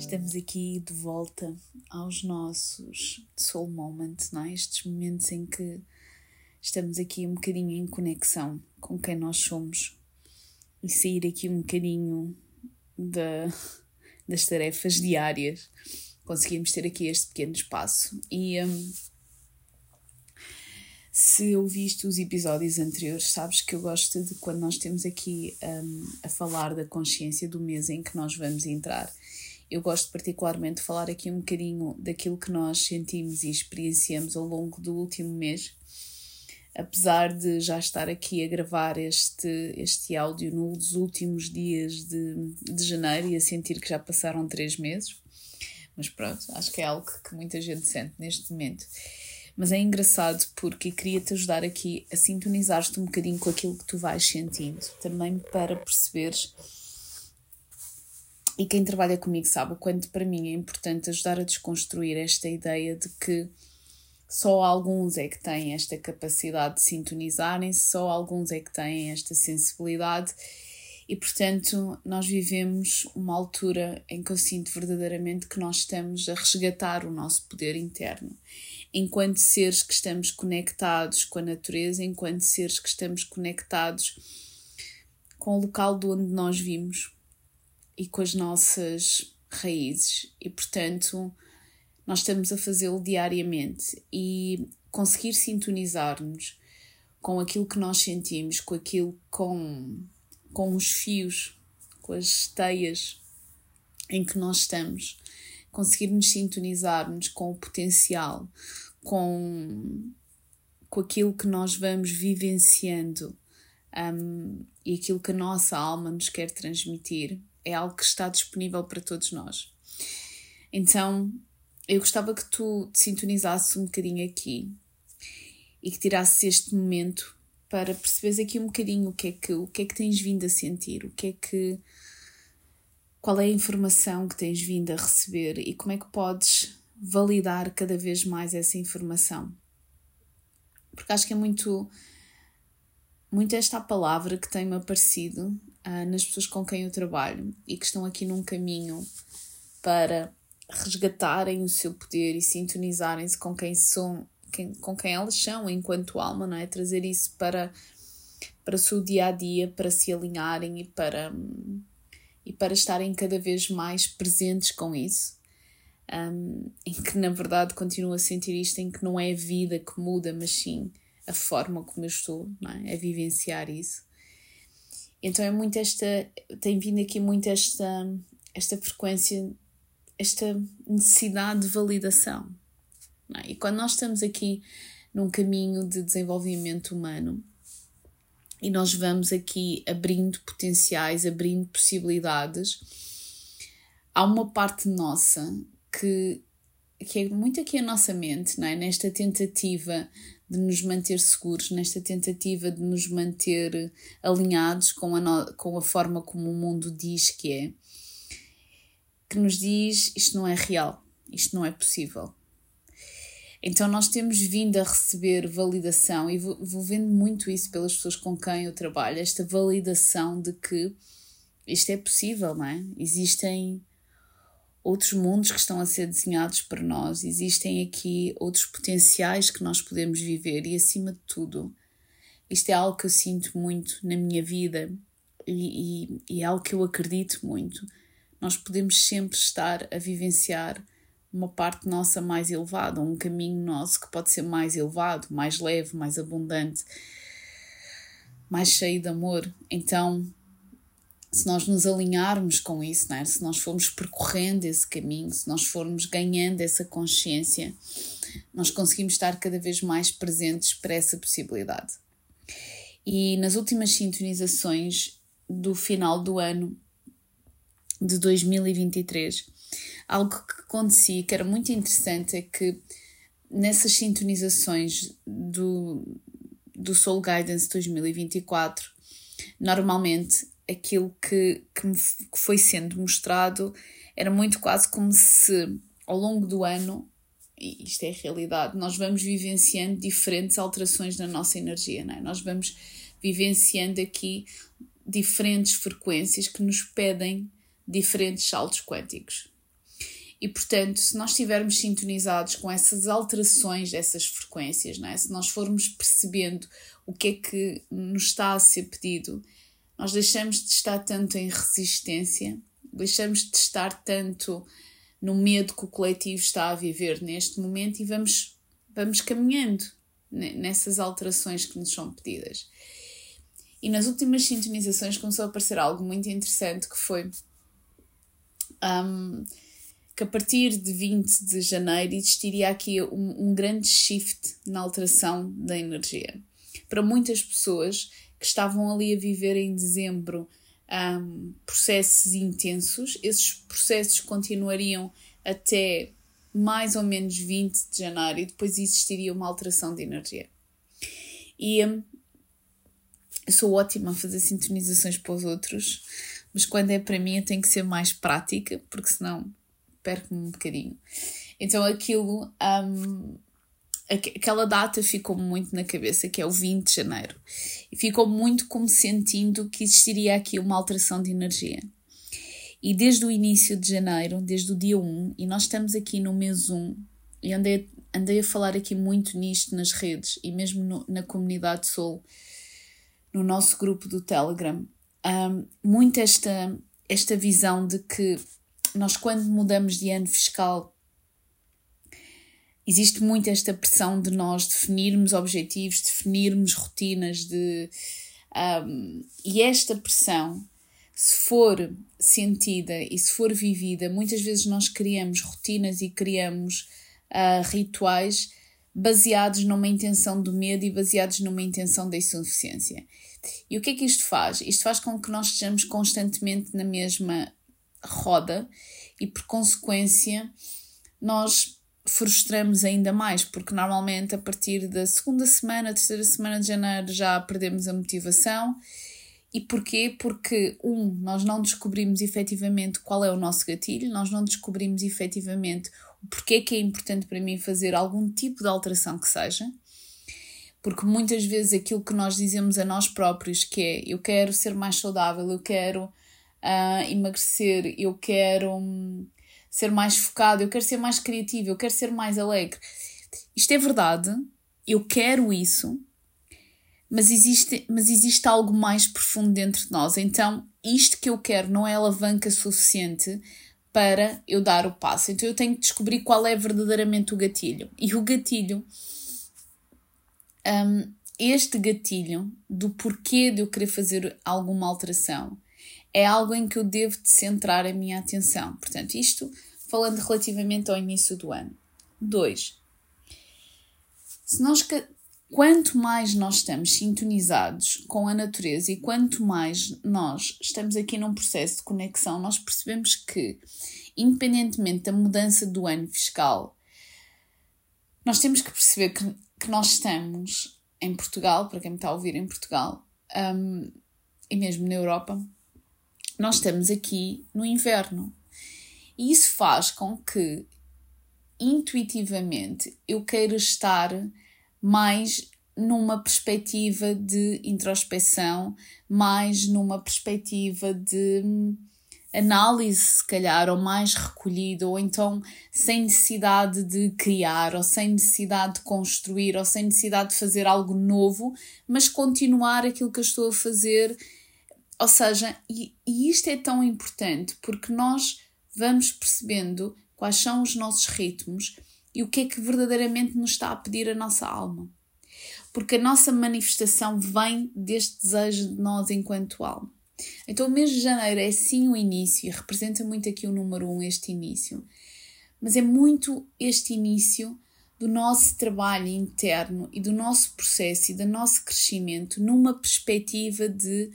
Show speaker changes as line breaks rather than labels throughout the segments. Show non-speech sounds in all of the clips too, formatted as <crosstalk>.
Estamos aqui de volta aos nossos soul moments, não é? Estes momentos em que estamos aqui um bocadinho em conexão com quem nós somos e sair aqui um bocadinho da, das tarefas diárias. Conseguimos ter aqui este pequeno espaço. E um, se ouviste os episódios anteriores, sabes que eu gosto de quando nós temos aqui um, a falar da consciência do mês em que nós vamos entrar eu gosto particularmente de falar aqui um bocadinho daquilo que nós sentimos e experienciamos ao longo do último mês. Apesar de já estar aqui a gravar este, este áudio nos últimos dias de, de janeiro e a sentir que já passaram três meses, mas pronto, acho que é algo que muita gente sente neste momento. Mas é engraçado porque queria-te ajudar aqui a sintonizar-te um bocadinho com aquilo que tu vais sentindo, também para perceberes e quem trabalha comigo sabe o quanto para mim é importante ajudar a desconstruir esta ideia de que só alguns é que têm esta capacidade de sintonizarem-se, só alguns é que têm esta sensibilidade e, portanto, nós vivemos uma altura em que eu sinto verdadeiramente que nós estamos a resgatar o nosso poder interno. Enquanto seres que estamos conectados com a natureza, enquanto seres que estamos conectados com o local de onde nós vimos, e com as nossas raízes. E, portanto, nós estamos a fazê-lo diariamente. E conseguir sintonizar-nos com aquilo que nós sentimos, com aquilo com, com os fios, com as teias em que nós estamos, conseguirmos sintonizar-nos com o potencial, com, com aquilo que nós vamos vivenciando um, e aquilo que a nossa alma nos quer transmitir é algo que está disponível para todos nós. Então, eu gostava que tu te sintonizasses um bocadinho aqui e que tirasses este momento para perceberes aqui um bocadinho o que é que, o que, é que tens vindo a sentir, o que é que. qual é a informação que tens vindo a receber e como é que podes validar cada vez mais essa informação. Porque acho que é muito. muito esta palavra que tem-me aparecido uh, nas pessoas com quem eu trabalho e que estão aqui num caminho para resgatarem o seu poder e sintonizarem-se com quem são, quem, com quem elas são enquanto alma, não é? Trazer isso para, para o seu dia a dia, para se alinharem e para, e para estarem cada vez mais presentes com isso. Um, em que na verdade continuo a sentir isto, em que não é a vida que muda, mas sim a forma como eu estou, não é? a vivenciar isso. Então é muito esta, tem vindo aqui muito esta, esta frequência, esta necessidade de validação. É? E quando nós estamos aqui num caminho de desenvolvimento humano e nós vamos aqui abrindo potenciais, abrindo possibilidades, há uma parte nossa que, que é muito aqui a nossa mente, não é? nesta tentativa de nos manter seguros, nesta tentativa de nos manter alinhados com a, no, com a forma como o mundo diz que é, que nos diz isto não é real, isto não é possível. Então nós temos vindo a receber validação e vou, vou vendo muito isso pelas pessoas com quem eu trabalho, esta validação de que isto é possível, não é? Existem outros mundos que estão a ser desenhados para nós, existem aqui outros potenciais que nós podemos viver e, acima de tudo, isto é algo que eu sinto muito na minha vida e, e, e é algo que eu acredito muito. Nós podemos sempre estar a vivenciar uma parte nossa mais elevada, um caminho nosso que pode ser mais elevado, mais leve, mais abundante, mais cheio de amor. Então, se nós nos alinharmos com isso, né? se nós formos percorrendo esse caminho, se nós formos ganhando essa consciência, nós conseguimos estar cada vez mais presentes para essa possibilidade. E nas últimas sintonizações do final do ano de 2023, algo que acontecia que era muito interessante é que nessas sintonizações do, do Soul Guidance 2024, normalmente aquilo que, que me que foi sendo mostrado era muito quase como se ao longo do ano, e isto é a realidade, nós vamos vivenciando diferentes alterações na nossa energia, não é? Nós vamos vivenciando aqui diferentes frequências que nos pedem diferentes saltos quânticos. E portanto, se nós estivermos sintonizados com essas alterações dessas frequências, não é? se nós formos percebendo o que é que nos está a ser pedido, nós deixamos de estar tanto em resistência, deixamos de estar tanto no medo que o coletivo está a viver neste momento e vamos, vamos caminhando nessas alterações que nos são pedidas. E nas últimas sintonizações começou a aparecer algo muito interessante que foi um, que a partir de 20 de janeiro existiria aqui um, um grande shift na alteração da energia. Para muitas pessoas que estavam ali a viver em dezembro um, processos intensos, esses processos continuariam até mais ou menos 20 de janeiro e depois existiria uma alteração de energia. E um, eu sou ótima a fazer sintonizações para os outros, mas quando é para mim eu tenho que ser mais prática, porque senão perco-me um bocadinho. Então aquilo, um, aquela data ficou muito na cabeça, que é o 20 de janeiro. E ficou muito como sentindo que existiria aqui uma alteração de energia. E desde o início de janeiro, desde o dia 1, e nós estamos aqui no mês 1, e andei, andei a falar aqui muito nisto nas redes e mesmo no, na comunidade Soul, no nosso grupo do Telegram, um, muito esta, esta visão de que nós, quando mudamos de ano fiscal, existe muito esta pressão de nós definirmos objetivos, definirmos rotinas, de, um, e esta pressão, se for sentida e se for vivida, muitas vezes nós criamos rotinas e criamos uh, rituais baseados numa intenção do medo e baseados numa intenção da insuficiência. E o que é que isto faz? Isto faz com que nós estejamos constantemente na mesma roda e, por consequência, nós frustramos ainda mais, porque normalmente a partir da segunda semana, terceira semana de janeiro já perdemos a motivação. E porquê? Porque, um, nós não descobrimos efetivamente qual é o nosso gatilho, nós não descobrimos efetivamente o porquê que é importante para mim fazer algum tipo de alteração que seja. Porque muitas vezes aquilo que nós dizemos a nós próprios, que é eu quero ser mais saudável, eu quero uh, emagrecer, eu quero um, ser mais focado, eu quero ser mais criativo, eu quero ser mais alegre. Isto é verdade, eu quero isso, mas existe, mas existe algo mais profundo dentro de nós. Então, isto que eu quero não é alavanca suficiente para eu dar o passo. Então, eu tenho que descobrir qual é verdadeiramente o gatilho. E o gatilho, um, este gatilho do porquê de eu querer fazer alguma alteração, é algo em que eu devo centrar a minha atenção. Portanto, isto falando relativamente ao início do ano. 2. Se nós quanto mais nós estamos sintonizados com a natureza e quanto mais nós estamos aqui num processo de conexão, nós percebemos que, independentemente da mudança do ano fiscal, nós temos que perceber que, que nós estamos em Portugal, para quem me está a ouvir em Portugal, um, e mesmo na Europa, nós estamos aqui no inverno. E isso faz com que, intuitivamente, eu queira estar mais numa perspectiva de introspeção, mais numa perspectiva de hum, análise, se calhar, ou mais recolhida, ou então sem necessidade de criar, ou sem necessidade de construir, ou sem necessidade de fazer algo novo, mas continuar aquilo que eu estou a fazer ou seja, e, e isto é tão importante porque nós vamos percebendo quais são os nossos ritmos e o que é que verdadeiramente nos está a pedir a nossa alma. Porque a nossa manifestação vem deste desejo de nós enquanto alma. Então o mês de janeiro é sim o início e representa muito aqui o número um, este início. Mas é muito este início do nosso trabalho interno e do nosso processo e do nosso crescimento numa perspectiva de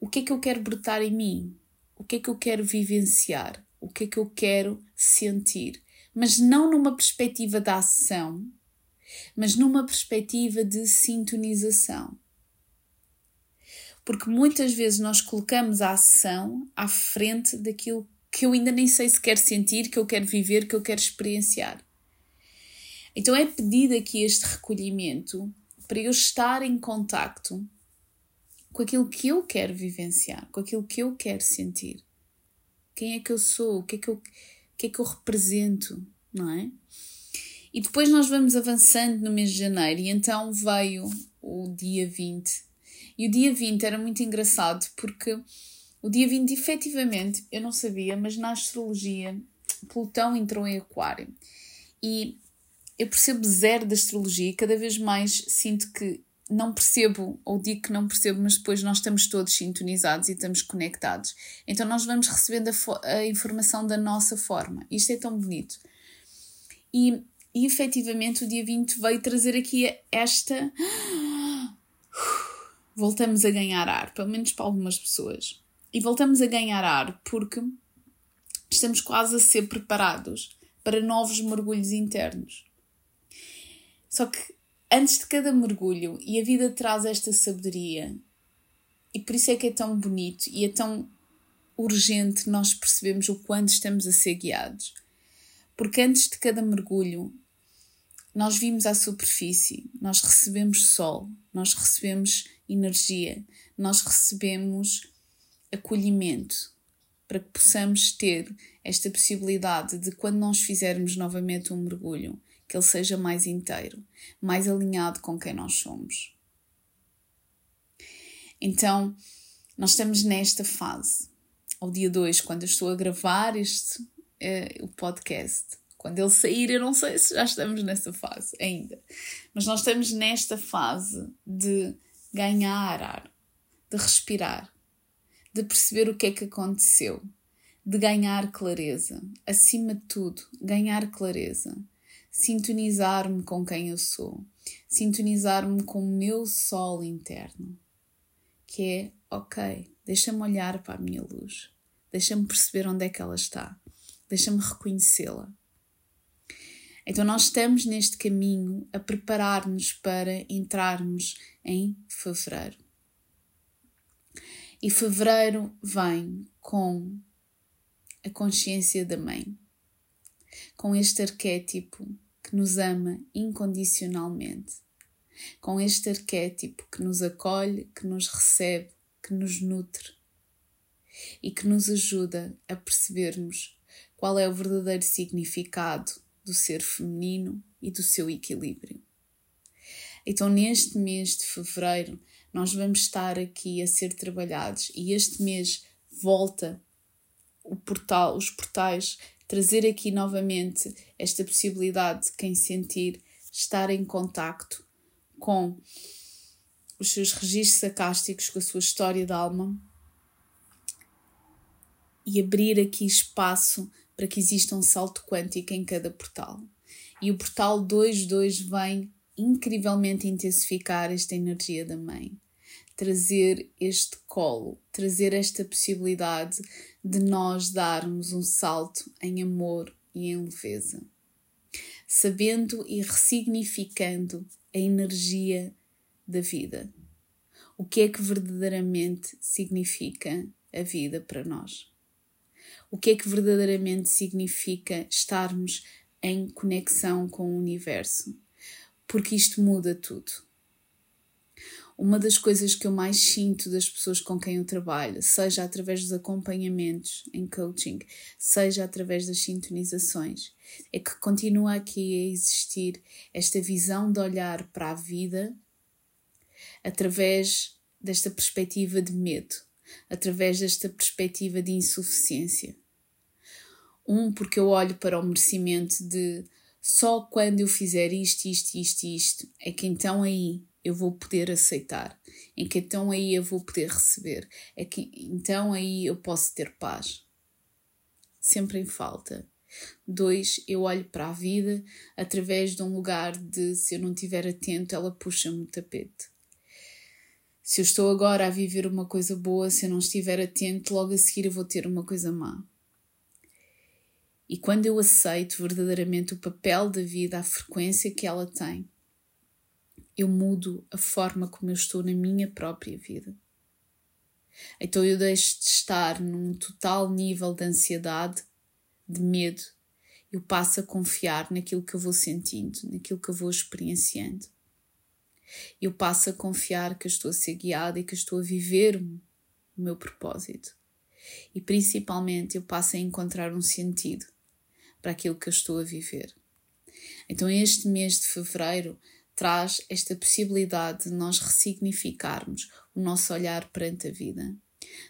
o que é que eu quero brotar em mim? O que é que eu quero vivenciar? O que é que eu quero sentir? mas não numa perspectiva da ação, mas numa perspectiva de sintonização. Porque muitas vezes nós colocamos a ação à frente daquilo que eu ainda nem sei se quero sentir, que eu quero viver, que eu quero experienciar. Então é pedido aqui este recolhimento para eu estar em contacto com aquilo que eu quero vivenciar, com aquilo que eu quero sentir. Quem é que eu sou? O que é que eu, que é que eu represento? Não é? E depois nós vamos avançando no mês de janeiro, e então veio o dia 20. E o dia 20 era muito engraçado porque o dia 20, efetivamente, eu não sabia, mas na astrologia, Plutão entrou em Aquário. E eu percebo zero da astrologia e cada vez mais sinto que não percebo, ou digo que não percebo, mas depois nós estamos todos sintonizados e estamos conectados. Então nós vamos recebendo a, a informação da nossa forma. Isto é tão bonito. E, e efetivamente o dia 20 veio trazer aqui esta. <gasps> Voltamos a ganhar ar, pelo menos para algumas pessoas. E voltamos a ganhar ar porque estamos quase a ser preparados para novos mergulhos internos. Só que antes de cada mergulho, e a vida traz esta sabedoria, e por isso é que é tão bonito e é tão urgente nós percebemos o quanto estamos a ser guiados. Porque antes de cada mergulho, nós vimos à superfície, nós recebemos sol, nós recebemos energia, nós recebemos acolhimento para que possamos ter esta possibilidade de quando nós fizermos novamente um mergulho, que ele seja mais inteiro, mais alinhado com quem nós somos. Então, nós estamos nesta fase. Ao dia 2, quando eu estou a gravar este uh, o podcast. Quando ele sair, eu não sei se já estamos nessa fase ainda. Mas nós estamos nesta fase de ganhar ar, de respirar, de perceber o que é que aconteceu, de ganhar clareza. Acima de tudo, ganhar clareza sintonizar-me com quem eu sou, sintonizar-me com o meu sol interno, que é ok, deixa-me olhar para a minha luz, deixa-me perceber onde é que ela está, deixa-me reconhecê-la. Então, nós estamos neste caminho a preparar-nos para entrarmos em fevereiro. E fevereiro vem com a consciência da mãe, com este arquétipo que nos ama incondicionalmente, com este arquétipo que nos acolhe, que nos recebe, que nos nutre e que nos ajuda a percebermos qual é o verdadeiro significado do ser feminino e do seu equilíbrio. Então, neste mês de fevereiro, nós vamos estar aqui a ser trabalhados e este mês volta portal, os portais trazer aqui novamente esta possibilidade de quem sentir estar em contacto com os seus registros sacásticos, com a sua história de alma e abrir aqui espaço para que exista um salto quântico em cada portal. E o portal 22 vem incrivelmente intensificar esta energia da mãe, trazer este colo, trazer esta possibilidade de nós darmos um salto em amor e em leveza, sabendo e ressignificando a energia da vida. O que é que verdadeiramente significa a vida para nós? O que é que verdadeiramente significa estarmos em conexão com o universo? Porque isto muda tudo uma das coisas que eu mais sinto das pessoas com quem eu trabalho, seja através dos acompanhamentos em coaching, seja através das sintonizações, é que continua aqui a existir esta visão de olhar para a vida através desta perspectiva de medo, através desta perspectiva de insuficiência. Um, porque eu olho para o merecimento de só quando eu fizer isto, isto, isto, isto, é que então aí eu vou poder aceitar, em que então aí eu vou poder receber, é que então aí eu posso ter paz. Sempre em falta. Dois, eu olho para a vida através de um lugar de se eu não estiver atento, ela puxa-me o tapete. Se eu estou agora a viver uma coisa boa, se eu não estiver atento, logo a seguir eu vou ter uma coisa má. E quando eu aceito verdadeiramente o papel da vida, a frequência que ela tem, eu mudo a forma como eu estou na minha própria vida. Então eu deixo de estar num total nível de ansiedade, de medo. Eu passo a confiar naquilo que eu vou sentindo, naquilo que eu vou experienciando. Eu passo a confiar que eu estou a ser guiada e que eu estou a viver o meu propósito. E principalmente eu passo a encontrar um sentido para aquilo que eu estou a viver. Então, este mês de fevereiro traz esta possibilidade de nós ressignificarmos o nosso olhar perante a vida.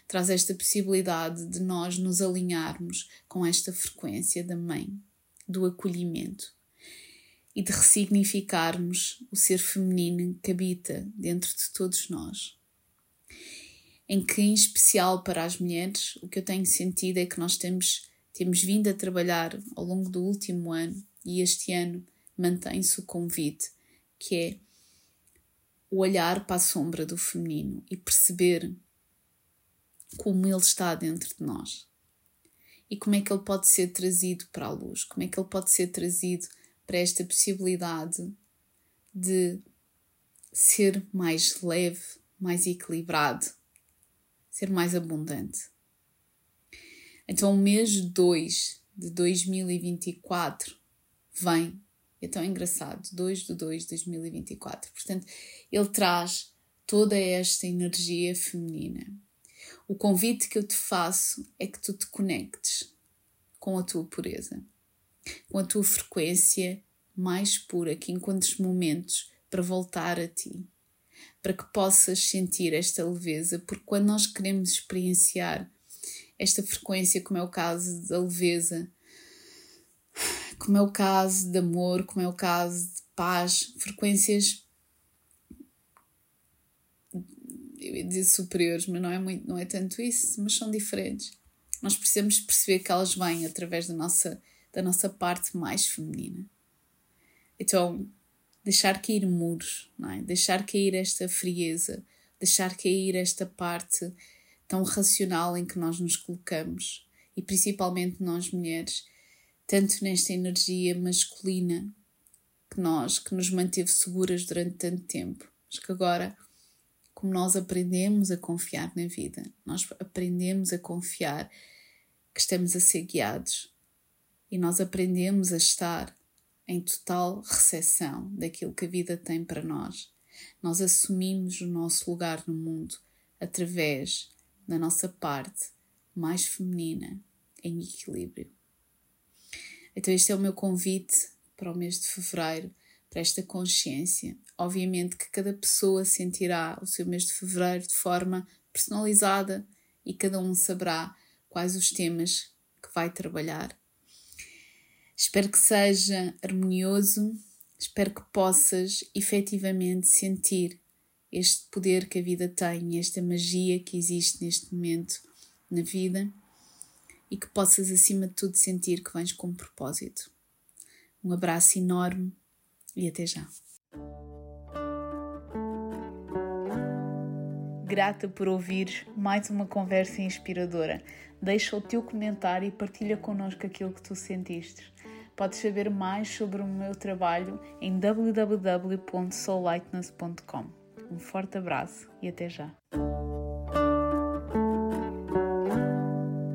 Traz esta possibilidade de nós nos alinharmos com esta frequência da mãe, do acolhimento e de ressignificarmos o ser feminino que habita dentro de todos nós. Em que, em especial para as mulheres, o que eu tenho sentido é que nós temos temos vindo a trabalhar ao longo do último ano e este ano mantém-se o convite, que é o olhar para a sombra do feminino e perceber como ele está dentro de nós e como é que ele pode ser trazido para a luz, como é que ele pode ser trazido para esta possibilidade de ser mais leve, mais equilibrado, ser mais abundante. Então, o mês 2 de 2024 vem, é tão engraçado, 2 de 2 de 2024. Portanto, ele traz toda esta energia feminina. O convite que eu te faço é que tu te conectes com a tua pureza, com a tua frequência mais pura, que encontres momentos para voltar a ti, para que possas sentir esta leveza, porque quando nós queremos experienciar esta frequência, como é o caso da leveza, como é o caso de amor, como é o caso de paz, frequências eu ia dizer superiores, mas não é muito, não é tanto isso, mas são diferentes. Nós precisamos perceber que elas vêm através da nossa, da nossa parte mais feminina. Então, deixar cair muros, não é? deixar cair esta frieza, deixar cair esta parte tão racional em que nós nos colocamos e principalmente nós mulheres, tanto nesta energia masculina que nós que nos manteve seguras durante tanto tempo, mas que agora como nós aprendemos a confiar na vida, nós aprendemos a confiar que estamos a ser guiados e nós aprendemos a estar em total recepção daquilo que a vida tem para nós. Nós assumimos o nosso lugar no mundo através na nossa parte mais feminina em equilíbrio. Então, este é o meu convite para o mês de fevereiro, para esta consciência. Obviamente que cada pessoa sentirá o seu mês de fevereiro de forma personalizada e cada um saberá quais os temas que vai trabalhar. Espero que seja harmonioso, espero que possas efetivamente sentir este poder que a vida tem, esta magia que existe neste momento na vida e que possas, acima de tudo, sentir que vens com um propósito. Um abraço enorme e até já. Grata por ouvir mais uma conversa inspiradora. Deixa o teu comentário e partilha connosco aquilo que tu sentiste. Podes saber mais sobre o meu trabalho em www.soullightness.com. Um forte abraço e até já!